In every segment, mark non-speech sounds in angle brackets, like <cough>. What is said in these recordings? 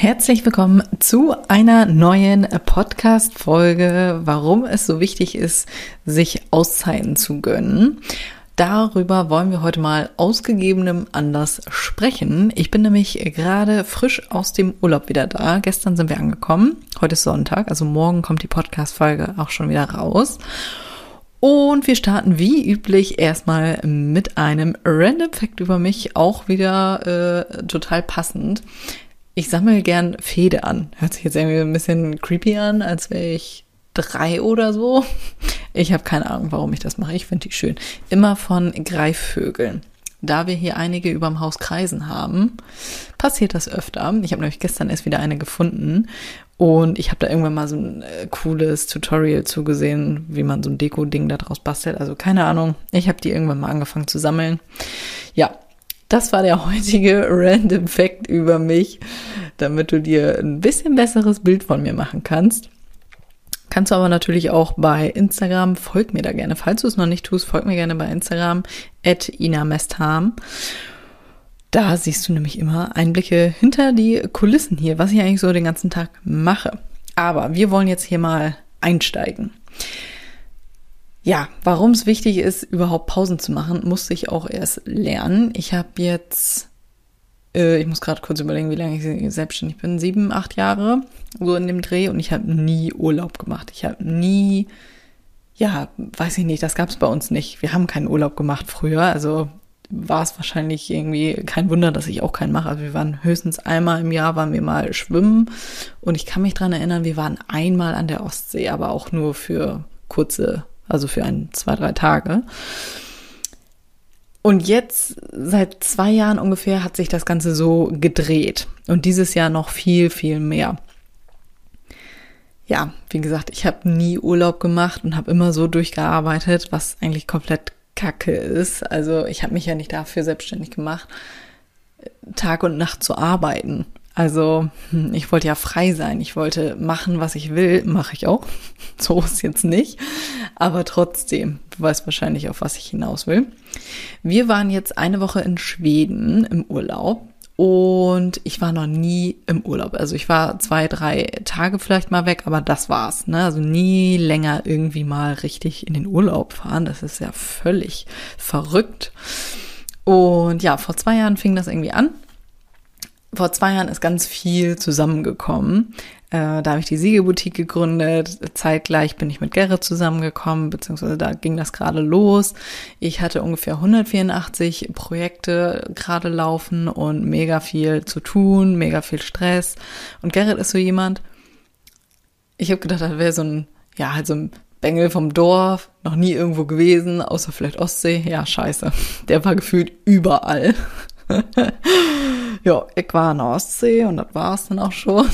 Herzlich willkommen zu einer neuen Podcast-Folge, warum es so wichtig ist, sich Auszeiten zu gönnen. Darüber wollen wir heute mal ausgegebenem Anlass sprechen. Ich bin nämlich gerade frisch aus dem Urlaub wieder da. Gestern sind wir angekommen. Heute ist Sonntag, also morgen kommt die Podcast-Folge auch schon wieder raus. Und wir starten wie üblich erstmal mit einem Random Fact über mich, auch wieder äh, total passend. Ich sammle gern Fede an. Hört sich jetzt irgendwie ein bisschen creepy an, als wäre ich drei oder so. Ich habe keine Ahnung, warum ich das mache. Ich finde die schön. Immer von Greifvögeln. Da wir hier einige überm Haus kreisen haben, passiert das öfter. Ich habe nämlich gestern erst wieder eine gefunden und ich habe da irgendwann mal so ein äh, cooles Tutorial zugesehen, wie man so ein Deko-Ding daraus bastelt. Also keine Ahnung. Ich habe die irgendwann mal angefangen zu sammeln. Ja, das war der heutige Random Fact über mich, damit du dir ein bisschen besseres Bild von mir machen kannst. Kannst du aber natürlich auch bei Instagram, folg mir da gerne. Falls du es noch nicht tust, folg mir gerne bei Instagram, at inamestham. Da siehst du nämlich immer Einblicke hinter die Kulissen hier, was ich eigentlich so den ganzen Tag mache. Aber wir wollen jetzt hier mal einsteigen. Ja, warum es wichtig ist, überhaupt Pausen zu machen, musste ich auch erst lernen. Ich habe jetzt, äh, ich muss gerade kurz überlegen, wie lange ich selbstständig bin, sieben, acht Jahre so in dem Dreh und ich habe nie Urlaub gemacht. Ich habe nie, ja, weiß ich nicht, das gab es bei uns nicht. Wir haben keinen Urlaub gemacht früher, also war es wahrscheinlich irgendwie kein Wunder, dass ich auch keinen mache. Also wir waren höchstens einmal im Jahr, waren wir mal schwimmen und ich kann mich dran erinnern, wir waren einmal an der Ostsee, aber auch nur für kurze also für ein, zwei, drei Tage. Und jetzt, seit zwei Jahren ungefähr, hat sich das Ganze so gedreht. Und dieses Jahr noch viel, viel mehr. Ja, wie gesagt, ich habe nie Urlaub gemacht und habe immer so durchgearbeitet, was eigentlich komplett Kacke ist. Also ich habe mich ja nicht dafür selbstständig gemacht, Tag und Nacht zu arbeiten. Also hm, ich wollte ja frei sein, ich wollte machen, was ich will, mache ich auch. <laughs> So ist jetzt nicht, aber trotzdem, du weißt wahrscheinlich, auf was ich hinaus will. Wir waren jetzt eine Woche in Schweden im Urlaub und ich war noch nie im Urlaub. Also ich war zwei, drei Tage vielleicht mal weg, aber das war's. Ne? Also nie länger irgendwie mal richtig in den Urlaub fahren. Das ist ja völlig verrückt. Und ja, vor zwei Jahren fing das irgendwie an vor zwei Jahren ist ganz viel zusammengekommen. Äh, da habe ich die Siegelboutique gegründet. Zeitgleich bin ich mit Gerrit zusammengekommen, beziehungsweise da ging das gerade los. Ich hatte ungefähr 184 Projekte gerade laufen und mega viel zu tun, mega viel Stress. Und Gerrit ist so jemand, ich habe gedacht, das wäre so ein, ja, halt so ein Bengel vom Dorf, noch nie irgendwo gewesen, außer vielleicht Ostsee. Ja, scheiße. Der war gefühlt überall. <laughs> ja, ich war in der Ostsee und das war es dann auch schon.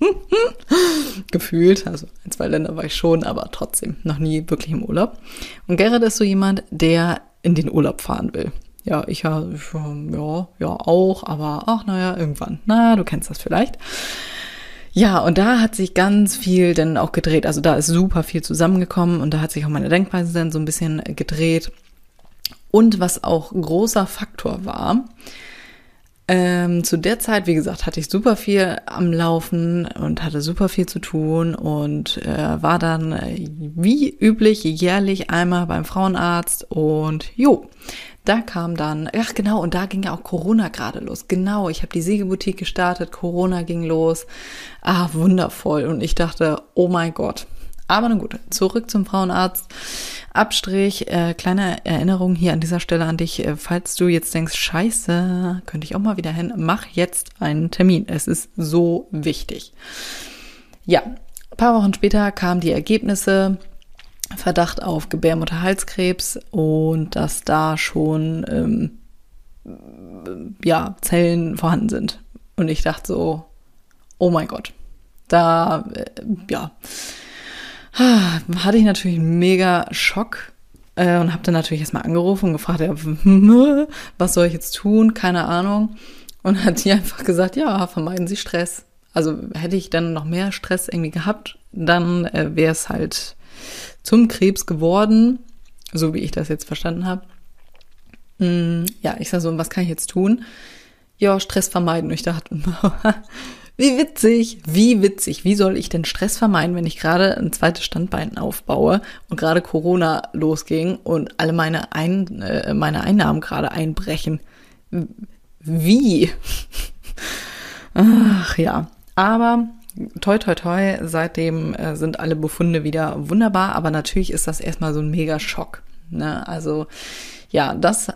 <laughs> Gefühlt, also ein, zwei Länder war ich schon, aber trotzdem noch nie wirklich im Urlaub. Und Gerrit ist so jemand, der in den Urlaub fahren will. Ja, ich ja, ja, ja auch, aber ach, naja, irgendwann. Na, du kennst das vielleicht. Ja, und da hat sich ganz viel dann auch gedreht. Also da ist super viel zusammengekommen und da hat sich auch meine Denkweise dann so ein bisschen gedreht. Und was auch großer Faktor war, ähm, zu der Zeit, wie gesagt, hatte ich super viel am Laufen und hatte super viel zu tun und äh, war dann äh, wie üblich jährlich einmal beim Frauenarzt und jo, da kam dann, ach genau, und da ging ja auch Corona gerade los. Genau, ich habe die Siegeboutique gestartet, Corona ging los. Ah, wundervoll. Und ich dachte, oh mein Gott, aber nun gut, zurück zum Frauenarzt. Abstrich, äh, kleine Erinnerung hier an dieser Stelle an dich. Äh, falls du jetzt denkst, scheiße, könnte ich auch mal wieder hin, mach jetzt einen Termin. Es ist so wichtig. Ja, paar Wochen später kamen die Ergebnisse. Verdacht auf Gebärmutterhalskrebs und dass da schon ähm, ja, Zellen vorhanden sind. Und ich dachte so, oh mein Gott, da, äh, ja, hatte ich natürlich einen mega Schock äh, und habe dann natürlich erstmal angerufen und gefragt, ja, <laughs> was soll ich jetzt tun? Keine Ahnung. Und hat die einfach gesagt, ja, vermeiden Sie Stress. Also hätte ich dann noch mehr Stress irgendwie gehabt, dann äh, wäre es halt zum Krebs geworden, so wie ich das jetzt verstanden habe. Mm, ja, ich sag so, was kann ich jetzt tun? Ja, Stress vermeiden. Und ich dachte, <laughs> wie witzig, wie witzig. Wie soll ich denn Stress vermeiden, wenn ich gerade ein zweites Standbein aufbaue und gerade Corona losging und alle meine, ein, äh, meine Einnahmen gerade einbrechen? Wie? Ach ja, aber toi toi toi, seitdem äh, sind alle Befunde wieder wunderbar, aber natürlich ist das erstmal so ein mega Schock. Ne? Also ja, das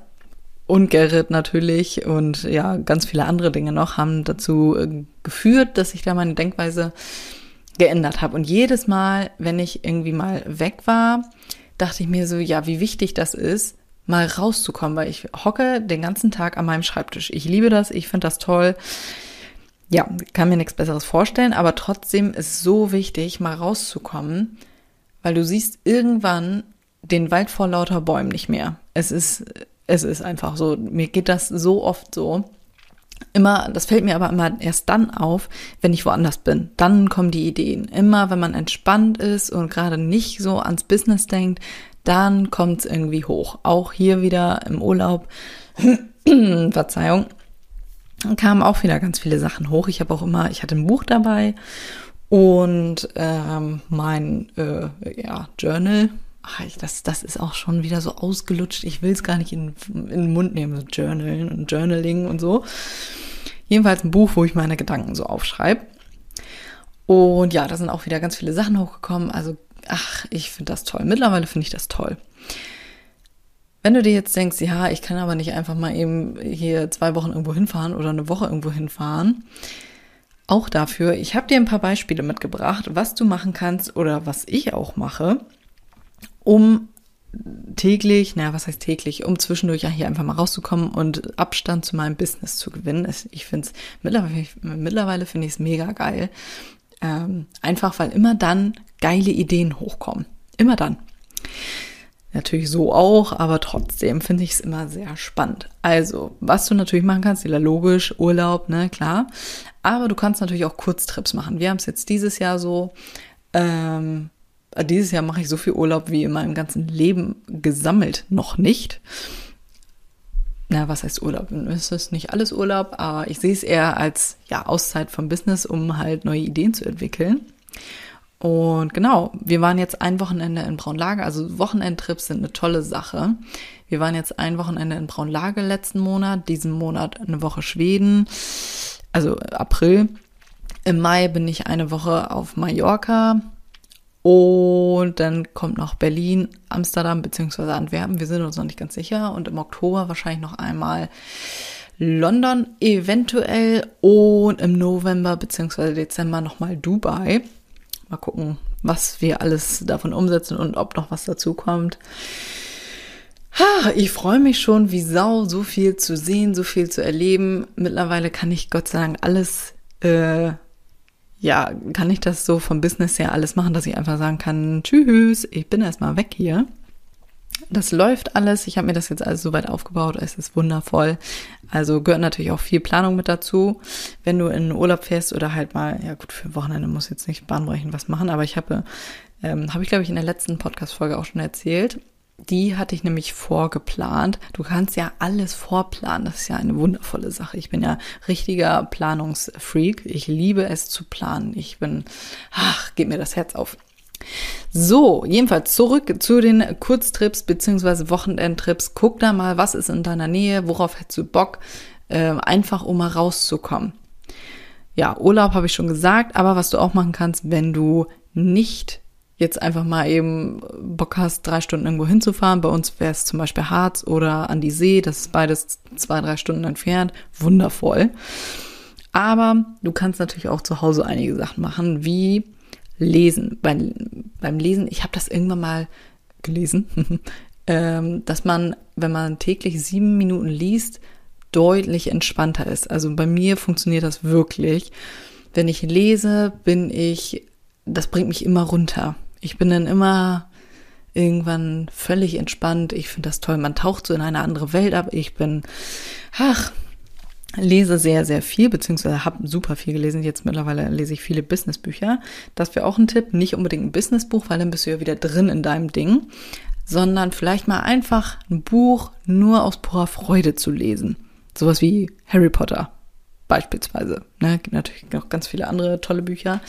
und Gerrit natürlich und ja, ganz viele andere Dinge noch haben dazu äh, geführt, dass ich da meine Denkweise geändert habe. Und jedes Mal, wenn ich irgendwie mal weg war, dachte ich mir so, ja, wie wichtig das ist, mal rauszukommen, weil ich hocke den ganzen Tag an meinem Schreibtisch. Ich liebe das, ich finde das toll. Ja, kann mir nichts Besseres vorstellen, aber trotzdem ist es so wichtig, mal rauszukommen, weil du siehst irgendwann den Wald vor lauter Bäumen nicht mehr. Es ist, es ist einfach so. Mir geht das so oft so. Immer, das fällt mir aber immer erst dann auf, wenn ich woanders bin. Dann kommen die Ideen. Immer, wenn man entspannt ist und gerade nicht so ans Business denkt, dann kommt es irgendwie hoch. Auch hier wieder im Urlaub, <clears throat> Verzeihung, kamen auch wieder ganz viele Sachen hoch. Ich habe auch immer, ich hatte ein Buch dabei und ähm, mein äh, ja, Journal. Ach, das, das ist auch schon wieder so ausgelutscht. Ich will es gar nicht in, in den Mund nehmen, so Journalen und Journaling und so. Jedenfalls ein Buch, wo ich meine Gedanken so aufschreibe. Und ja, da sind auch wieder ganz viele Sachen hochgekommen. Also ach, ich finde das toll. Mittlerweile finde ich das toll. Wenn du dir jetzt denkst, ja, ich kann aber nicht einfach mal eben hier zwei Wochen irgendwo hinfahren oder eine Woche irgendwo hinfahren, auch dafür, ich habe dir ein paar Beispiele mitgebracht, was du machen kannst oder was ich auch mache, um täglich, naja, was heißt täglich, um zwischendurch ja hier einfach mal rauszukommen und Abstand zu meinem Business zu gewinnen. Ich finde es mittlerweile, mittlerweile finde ich es mega geil. Ähm, einfach weil immer dann geile Ideen hochkommen. Immer dann. Natürlich so auch, aber trotzdem finde ich es immer sehr spannend. Also, was du natürlich machen kannst, wieder logisch, Urlaub, ne, klar. Aber du kannst natürlich auch Kurztrips machen. Wir haben es jetzt dieses Jahr so, ähm, dieses Jahr mache ich so viel Urlaub wie in meinem ganzen Leben gesammelt noch nicht. Na, was heißt Urlaub? Es ist nicht alles Urlaub, aber ich sehe es eher als ja Auszeit vom Business, um halt neue Ideen zu entwickeln. Und genau, wir waren jetzt ein Wochenende in Braunlage. Also Wochenendtrips sind eine tolle Sache. Wir waren jetzt ein Wochenende in Braunlage letzten Monat, diesen Monat eine Woche Schweden, also April. Im Mai bin ich eine Woche auf Mallorca und dann kommt noch Berlin, Amsterdam beziehungsweise Antwerpen. Wir sind uns noch nicht ganz sicher. Und im Oktober wahrscheinlich noch einmal London eventuell und im November beziehungsweise Dezember nochmal Dubai. Mal gucken, was wir alles davon umsetzen und ob noch was dazu kommt. Ich freue mich schon wie Sau, so viel zu sehen, so viel zu erleben. Mittlerweile kann ich Gott sei Dank alles, äh, ja, kann ich das so vom Business her alles machen, dass ich einfach sagen kann, tschüss, ich bin erstmal weg hier. Das läuft alles. Ich habe mir das jetzt alles soweit aufgebaut. Es ist wundervoll. Also gehört natürlich auch viel Planung mit dazu. Wenn du in Urlaub fährst oder halt mal, ja gut, für Wochenende muss jetzt nicht bahnbrechend was machen, aber ich habe, ähm, habe ich glaube ich in der letzten Podcast-Folge auch schon erzählt. Die hatte ich nämlich vorgeplant. Du kannst ja alles vorplanen. Das ist ja eine wundervolle Sache. Ich bin ja richtiger Planungsfreak. Ich liebe es zu planen. Ich bin, ach, geht mir das Herz auf. So, jedenfalls zurück zu den Kurztrips beziehungsweise Wochenendtrips. Guck da mal, was ist in deiner Nähe, worauf hättest du Bock, äh, einfach um mal rauszukommen. Ja, Urlaub habe ich schon gesagt, aber was du auch machen kannst, wenn du nicht jetzt einfach mal eben Bock hast, drei Stunden irgendwo hinzufahren. Bei uns wäre es zum Beispiel Harz oder an die See. Das ist beides zwei, drei Stunden entfernt. Wundervoll. Aber du kannst natürlich auch zu Hause einige Sachen machen, wie Lesen. Beim, beim Lesen, ich habe das irgendwann mal gelesen, <laughs> ähm, dass man, wenn man täglich sieben Minuten liest, deutlich entspannter ist. Also bei mir funktioniert das wirklich. Wenn ich lese, bin ich, das bringt mich immer runter. Ich bin dann immer irgendwann völlig entspannt. Ich finde das toll. Man taucht so in eine andere Welt ab. Ich bin, ach, lese sehr, sehr viel, beziehungsweise habe super viel gelesen. Jetzt mittlerweile lese ich viele Businessbücher. Das wäre auch ein Tipp. Nicht unbedingt ein Businessbuch, weil dann bist du ja wieder drin in deinem Ding, sondern vielleicht mal einfach ein Buch nur aus purer Freude zu lesen. Sowas wie Harry Potter beispielsweise. Ne? Gibt natürlich noch ganz viele andere tolle Bücher.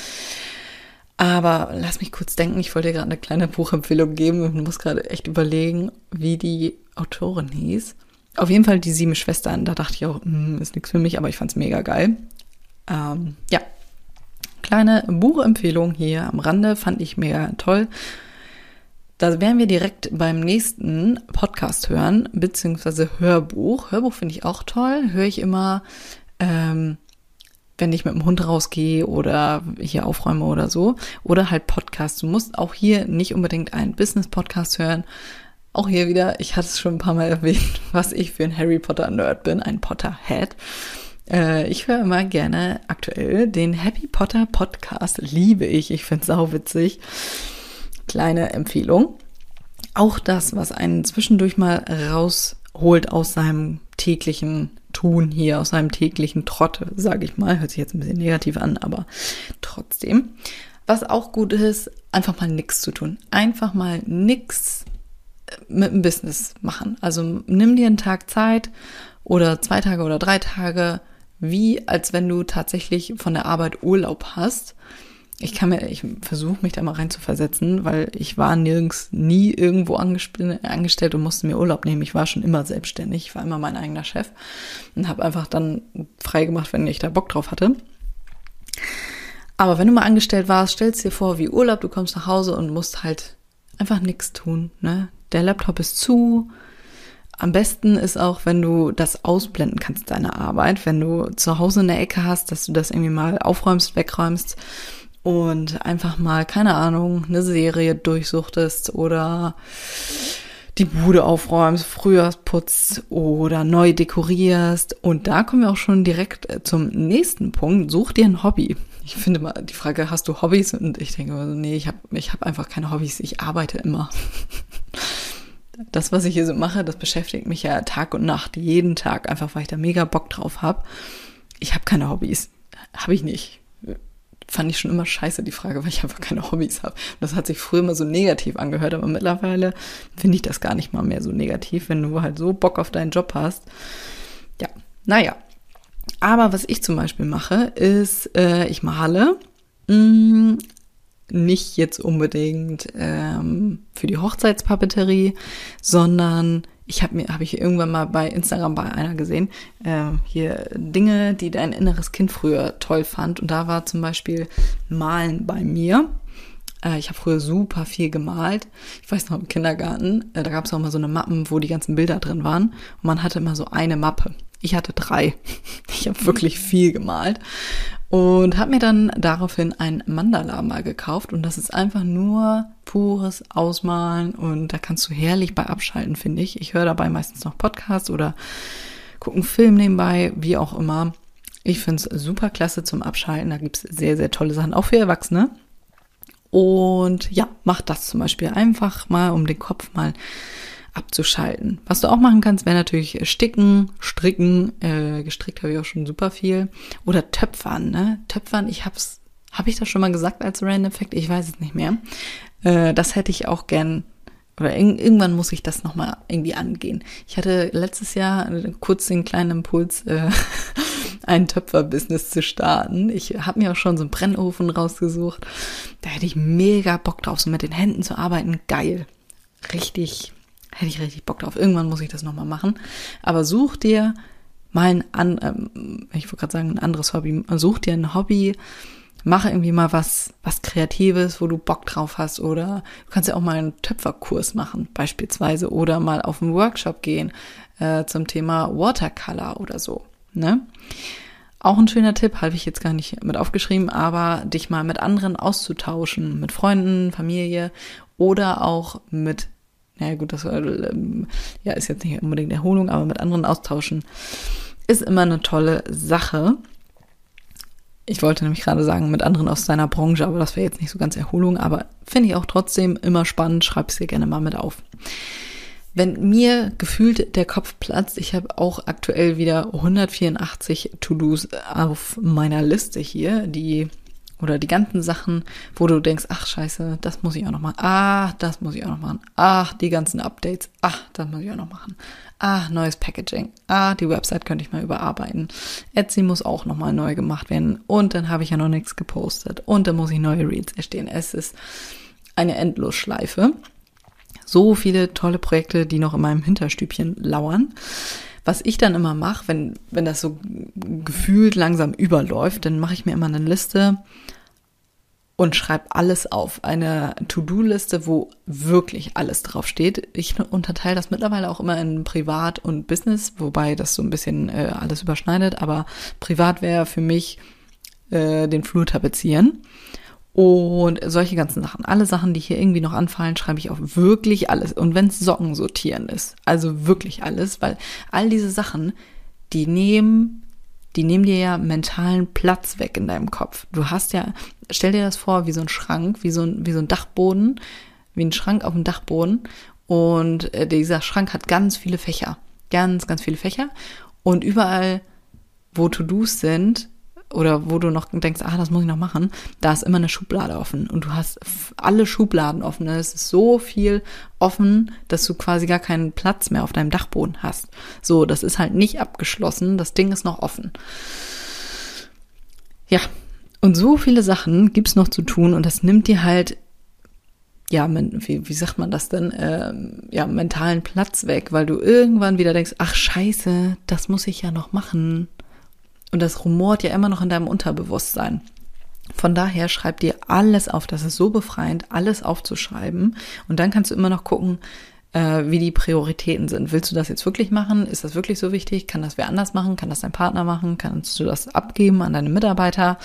Aber lass mich kurz denken, ich wollte dir gerade eine kleine Buchempfehlung geben und muss gerade echt überlegen, wie die Autorin hieß. Auf jeden Fall die sieben Schwestern. Da dachte ich auch, hm, ist nichts für mich, aber ich fand es mega geil. Ähm, ja, kleine Buchempfehlung hier am Rande fand ich mega toll. Da werden wir direkt beim nächsten Podcast hören, beziehungsweise Hörbuch. Hörbuch finde ich auch toll. Höre ich immer, ähm, wenn ich mit dem Hund rausgehe oder hier aufräume oder so. Oder halt Podcast. Du musst auch hier nicht unbedingt einen Business-Podcast hören, auch hier wieder, ich hatte es schon ein paar Mal erwähnt, <laughs> was ich für ein Harry Potter Nerd bin, ein Potterhead. Äh, ich höre immer gerne aktuell den Happy Potter Podcast, liebe ich, ich finde es sauwitzig. Kleine Empfehlung. Auch das, was einen zwischendurch mal rausholt aus seinem täglichen Tun hier, aus seinem täglichen Trott, sage ich mal. Hört sich jetzt ein bisschen negativ an, aber trotzdem. Was auch gut ist, einfach mal nichts zu tun. Einfach mal nichts mit dem Business machen. Also nimm dir einen Tag Zeit oder zwei Tage oder drei Tage, wie als wenn du tatsächlich von der Arbeit Urlaub hast. Ich kann mir, ich versuche mich da mal rein zu versetzen, weil ich war nirgends nie irgendwo angestellt und musste mir Urlaub nehmen. Ich war schon immer selbstständig, ich war immer mein eigener Chef und habe einfach dann frei gemacht, wenn ich da Bock drauf hatte. Aber wenn du mal angestellt warst, stellst dir vor, wie Urlaub, du kommst nach Hause und musst halt einfach nichts tun, ne? der Laptop ist zu. Am besten ist auch, wenn du das ausblenden kannst, deine Arbeit, wenn du zu Hause in der Ecke hast, dass du das irgendwie mal aufräumst, wegräumst und einfach mal, keine Ahnung, eine Serie durchsuchtest oder die Bude aufräumst, Frühjahrsputz oder neu dekorierst. Und da kommen wir auch schon direkt äh, zum nächsten Punkt. Such dir ein Hobby. Ich finde mal die Frage, hast du Hobbys? Und ich denke, nee, ich habe ich hab einfach keine Hobbys. Ich arbeite immer. das, was ich hier so mache, das beschäftigt mich ja Tag und Nacht, jeden Tag, einfach weil ich da mega Bock drauf habe. Ich habe keine Hobbys. Habe ich nicht. Fand ich schon immer scheiße, die Frage, weil ich einfach keine Hobbys habe. Das hat sich früher immer so negativ angehört, aber mittlerweile finde ich das gar nicht mal mehr so negativ, wenn du halt so Bock auf deinen Job hast. Ja, naja. Aber was ich zum Beispiel mache, ist, äh, ich male. Mh, mm, nicht jetzt unbedingt ähm, für die Hochzeitspapeterie, sondern ich habe mir habe ich irgendwann mal bei Instagram bei einer gesehen äh, hier Dinge, die dein inneres Kind früher toll fand und da war zum Beispiel Malen bei mir. Äh, ich habe früher super viel gemalt. Ich weiß noch im Kindergarten, äh, da gab es auch mal so eine Mappen, wo die ganzen Bilder drin waren und man hatte immer so eine Mappe. Ich hatte drei. <laughs> Ich habe wirklich viel gemalt und habe mir dann daraufhin ein Mandala mal gekauft und das ist einfach nur pures Ausmalen und da kannst du herrlich bei abschalten, finde ich. Ich höre dabei meistens noch Podcasts oder gucke einen Film nebenbei, wie auch immer. Ich finde es super klasse zum Abschalten. Da gibt es sehr, sehr tolle Sachen, auch für Erwachsene. Und ja, mach das zum Beispiel einfach mal, um den Kopf mal abzuschalten. Was du auch machen kannst, wäre natürlich sticken, stricken. Äh, gestrickt habe ich auch schon super viel. Oder töpfern, ne? Töpfern, ich hab's, habe ich das schon mal gesagt als Random Effekt? Ich weiß es nicht mehr. Äh, das hätte ich auch gern oder irgendwann muss ich das nochmal irgendwie angehen. Ich hatte letztes Jahr kurz den kleinen Impuls, äh, <laughs> ein Töpferbusiness zu starten. Ich habe mir auch schon so einen Brennofen rausgesucht. Da hätte ich mega Bock drauf, so mit den Händen zu arbeiten. Geil. Richtig, Hätte ich richtig Bock drauf. Irgendwann muss ich das nochmal machen. Aber such dir mal ein, an, ähm, ich wollte gerade sagen, ein anderes Hobby. Such dir ein Hobby, mach irgendwie mal was, was Kreatives, wo du Bock drauf hast. Oder du kannst ja auch mal einen Töpferkurs machen, beispielsweise. Oder mal auf einen Workshop gehen äh, zum Thema Watercolor oder so. Ne? Auch ein schöner Tipp, habe ich jetzt gar nicht mit aufgeschrieben, aber dich mal mit anderen auszutauschen, mit Freunden, Familie oder auch mit ja gut, das ähm, ja, ist jetzt nicht unbedingt Erholung, aber mit anderen austauschen ist immer eine tolle Sache. Ich wollte nämlich gerade sagen, mit anderen aus deiner Branche, aber das wäre jetzt nicht so ganz Erholung, aber finde ich auch trotzdem immer spannend, schreib es dir gerne mal mit auf. Wenn mir gefühlt der Kopf platzt, ich habe auch aktuell wieder 184 To-Dos auf meiner Liste hier, die oder die ganzen Sachen, wo du denkst, ach scheiße, das muss ich auch noch machen. Ah, das muss ich auch noch machen. Ach, die ganzen Updates. Ach, das muss ich auch noch machen. Ah, neues Packaging. Ah, die Website könnte ich mal überarbeiten. Etsy muss auch nochmal neu gemacht werden. Und dann habe ich ja noch nichts gepostet. Und dann muss ich neue Reads erstehen. Es ist eine Endlosschleife. So viele tolle Projekte, die noch in meinem Hinterstübchen lauern. Was ich dann immer mache, wenn, wenn das so gefühlt langsam überläuft, dann mache ich mir immer eine Liste und schreibe alles auf. Eine To-Do-Liste, wo wirklich alles drauf steht. Ich unterteile das mittlerweile auch immer in Privat und Business, wobei das so ein bisschen äh, alles überschneidet. Aber Privat wäre für mich äh, den Flur tapezieren. Und solche ganzen Sachen. Alle Sachen, die hier irgendwie noch anfallen, schreibe ich auf wirklich alles. Und wenn es Socken sortieren ist, also wirklich alles, weil all diese Sachen, die nehmen, die nehmen dir ja mentalen Platz weg in deinem Kopf. Du hast ja, stell dir das vor, wie so ein Schrank, wie so ein, wie so ein Dachboden, wie ein Schrank auf dem Dachboden. Und äh, dieser Schrank hat ganz viele Fächer. Ganz, ganz viele Fächer. Und überall, wo To-Dos sind, oder wo du noch denkst, ah, das muss ich noch machen, da ist immer eine Schublade offen und du hast alle Schubladen offen. Es ist so viel offen, dass du quasi gar keinen Platz mehr auf deinem Dachboden hast. So, das ist halt nicht abgeschlossen, das Ding ist noch offen. Ja, und so viele Sachen gibt's noch zu tun und das nimmt dir halt ja, wie, wie sagt man das denn, ähm, ja, mentalen Platz weg, weil du irgendwann wieder denkst, ach scheiße, das muss ich ja noch machen. Und das rumort ja immer noch in deinem Unterbewusstsein. Von daher schreib dir alles auf. Das ist so befreiend, alles aufzuschreiben. Und dann kannst du immer noch gucken, äh, wie die Prioritäten sind. Willst du das jetzt wirklich machen? Ist das wirklich so wichtig? Kann das wer anders machen? Kann das dein Partner machen? Kannst du das abgeben an deine Mitarbeiter?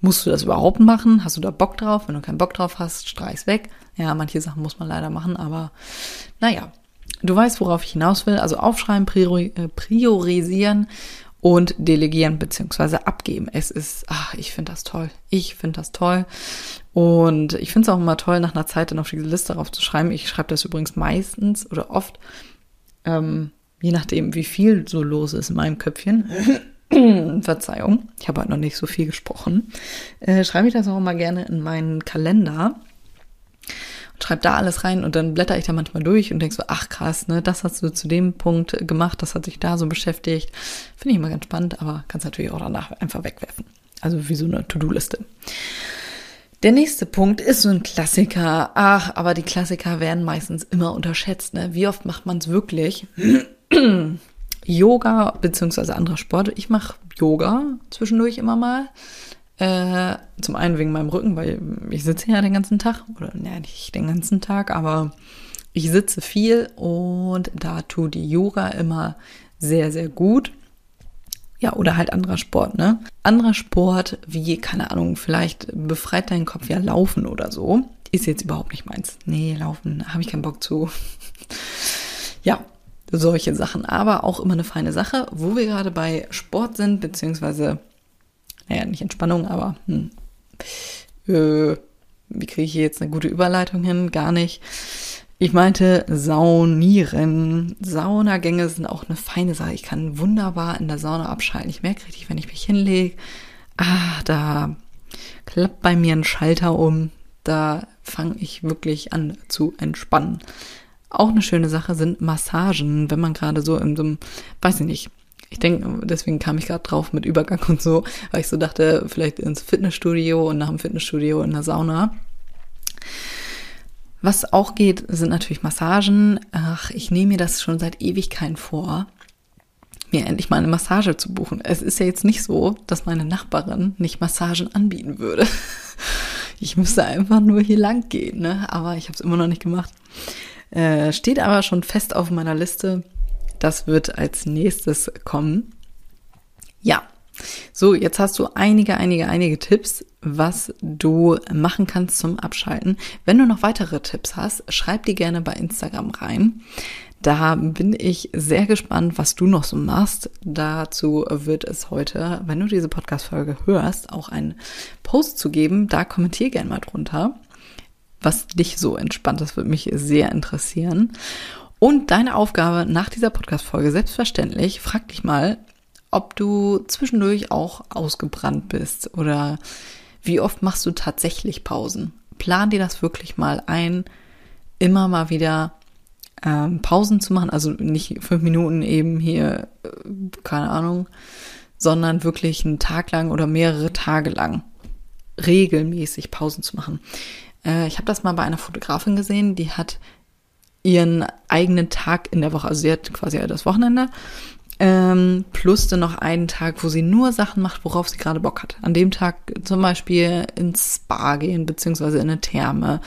Musst du das überhaupt machen? Hast du da Bock drauf? Wenn du keinen Bock drauf hast, streich's weg. Ja, manche Sachen muss man leider machen, aber naja, du weißt, worauf ich hinaus will. Also aufschreiben, priori äh, priorisieren und delegieren beziehungsweise abgeben. Es ist, ach, ich finde das toll. Ich finde das toll. Und ich finde es auch immer toll, nach einer Zeit dann auf diese Liste darauf zu schreiben. Ich schreibe das übrigens meistens oder oft, ähm, je nachdem, wie viel so los ist in meinem Köpfchen. <clears throat> Verzeihung, ich habe halt noch nicht so viel gesprochen. Äh, schreibe ich das auch immer gerne in meinen Kalender schreib da alles rein und dann blätter ich da manchmal durch und denk so, ach krass, ne, das hast du zu dem Punkt gemacht, das hat sich da so beschäftigt. Finde ich immer ganz spannend, aber kannst natürlich auch danach einfach wegwerfen. Also wie so eine To-Do-Liste. Der nächste Punkt ist so ein Klassiker. Ach, aber die Klassiker werden meistens immer unterschätzt. Ne? Wie oft macht man es wirklich? <clears throat> Yoga beziehungsweise anderer Sport. Ich mache Yoga zwischendurch immer mal. Äh, zum einen wegen meinem Rücken, weil ich sitze ja den ganzen Tag, oder ne, nicht den ganzen Tag, aber ich sitze viel und da tut die Yoga immer sehr, sehr gut. Ja, oder halt anderer Sport, ne? Anderer Sport, wie, keine Ahnung, vielleicht befreit dein Kopf ja Laufen oder so. Ist jetzt überhaupt nicht meins. Nee, Laufen habe ich keinen Bock zu. <laughs> ja, solche Sachen. Aber auch immer eine feine Sache, wo wir gerade bei Sport sind, beziehungsweise naja, nicht Entspannung, aber hm, äh, wie kriege ich hier jetzt eine gute Überleitung hin? Gar nicht. Ich meinte Saunieren. Saunagänge sind auch eine feine Sache. Ich kann wunderbar in der Sauna abschalten. Ich merke richtig, wenn ich mich hinlege, ah, da klappt bei mir ein Schalter um. Da fange ich wirklich an zu entspannen. Auch eine schöne Sache sind Massagen, wenn man gerade so in so einem, weiß ich nicht, ich denke, deswegen kam ich gerade drauf mit Übergang und so, weil ich so dachte, vielleicht ins Fitnessstudio und nach dem Fitnessstudio in der Sauna. Was auch geht, sind natürlich Massagen. Ach, ich nehme mir das schon seit Ewigkeiten vor, mir endlich mal eine Massage zu buchen. Es ist ja jetzt nicht so, dass meine Nachbarin nicht Massagen anbieten würde. <laughs> Ich müsste einfach nur hier lang gehen, ne? Aber ich habe es immer noch nicht gemacht. Äh, steht aber schon fest auf meiner Liste das wird als nächstes kommen. Ja, so, jetzt hast du einige, einige, einige Tipps, was du machen kannst zum Abschalten. Wenn du noch weitere Tipps hast, schreib die gerne bei Instagram rein. Da bin ich sehr gespannt, was du noch so machst. Dazu wird es heute, wenn du diese Podcast-Folge hörst, auch einen Post zu geben. Da kommentier gerne mal drunter, was dich so entspannt. Das würde mich sehr interessieren. Und deine Aufgabe nach dieser Podcast-Folge, selbstverständlich, frag dich mal, ob du zwischendurch auch ausgebrannt bist oder wie oft machst du tatsächlich Pausen. Plan dir das wirklich mal ein, immer mal wieder ähm, Pausen zu machen, also nicht fünf Minuten eben hier, äh, keine Ahnung, sondern wirklich einen Tag lang oder mehrere Tage lang regelmäßig Pausen zu machen. Äh, ich habe das mal bei einer Fotografin gesehen, die hat ihren eigenen Tag in der Woche, also sie hat quasi das Wochenende, ähm, plus dann noch einen Tag, wo sie nur Sachen macht, worauf sie gerade Bock hat. An dem Tag zum Beispiel ins Spa gehen, beziehungsweise in eine Therme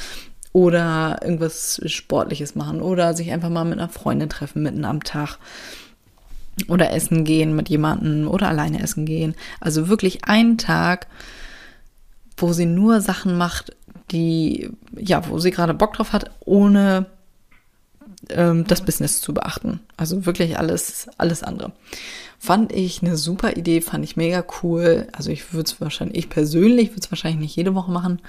oder irgendwas Sportliches machen oder sich einfach mal mit einer Freundin treffen mitten am Tag oder essen gehen mit jemandem oder alleine essen gehen. Also wirklich einen Tag, wo sie nur Sachen macht, die, ja, wo sie gerade Bock drauf hat, ohne ähm, das Business zu beachten. Also wirklich alles, alles andere. Fand ich eine super Idee, fand ich mega cool. Also ich würde es wahrscheinlich, ich persönlich würde es wahrscheinlich nicht jede Woche machen,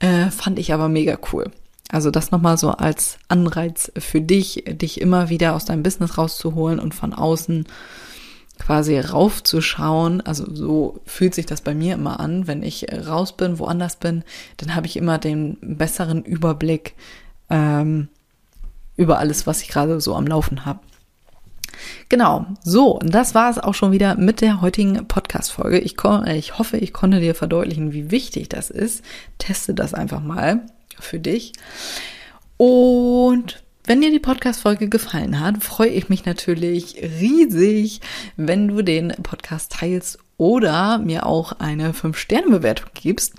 äh, fand ich aber mega cool. Also das nochmal so als Anreiz für dich, dich immer wieder aus deinem Business rauszuholen und von außen quasi raufzuschauen. Also so fühlt sich das bei mir immer an. Wenn ich raus bin, woanders bin, dann habe ich immer den besseren Überblick ähm, über alles, was ich gerade so am Laufen habe. Genau, so, das war es auch schon wieder mit der heutigen Podcast-Folge. Ich, ich hoffe, ich konnte dir verdeutlichen, wie wichtig das ist. Teste das einfach mal für dich. Und wenn dir die Podcast-Folge gefallen hat, freue ich mich natürlich riesig, wenn du den Podcast teilst oder mir auch eine 5-Sterne-Bewertung gibst.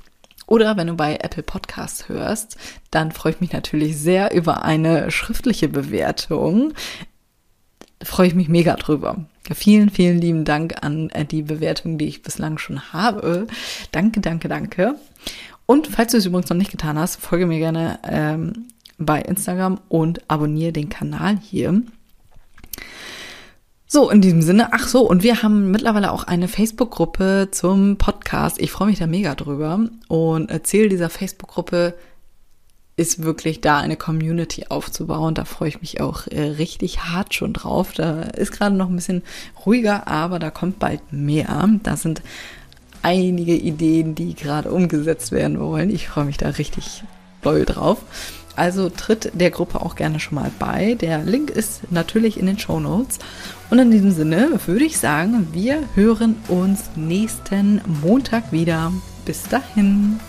Oder wenn du bei Apple Podcasts hörst, dann freue ich mich natürlich sehr über eine schriftliche Bewertung. freue ich mich mega drüber. Vielen, vielen lieben Dank an äh, die Bewertung, die ich bislang schon habe. Danke, danke, danke. Und falls du es übrigens noch nicht getan hast, folge mir gerne ähm, bei Instagram und abonniere den Kanal hier. So, in diesem Sinne, ach so, und wir haben mittlerweile auch eine Facebook-Gruppe zum Podcast. Ich freue mich da mega drüber. Und Ziel dieser Facebook-Gruppe ist wirklich da eine Community aufzubauen. Da freue ich mich auch äh, richtig hart schon drauf. Da ist gerade noch ein bisschen ruhiger, aber da kommt bald mehr. Da sind einige Ideen, die gerade umgesetzt werden wollen. Ich freue mich da richtig doll drauf. Also tritt der Gruppe auch gerne schon mal bei. Der Link ist natürlich in den Show Notes. Und in diesem Sinne würde ich sagen, wir hören uns nächsten Montag wieder. Bis dahin.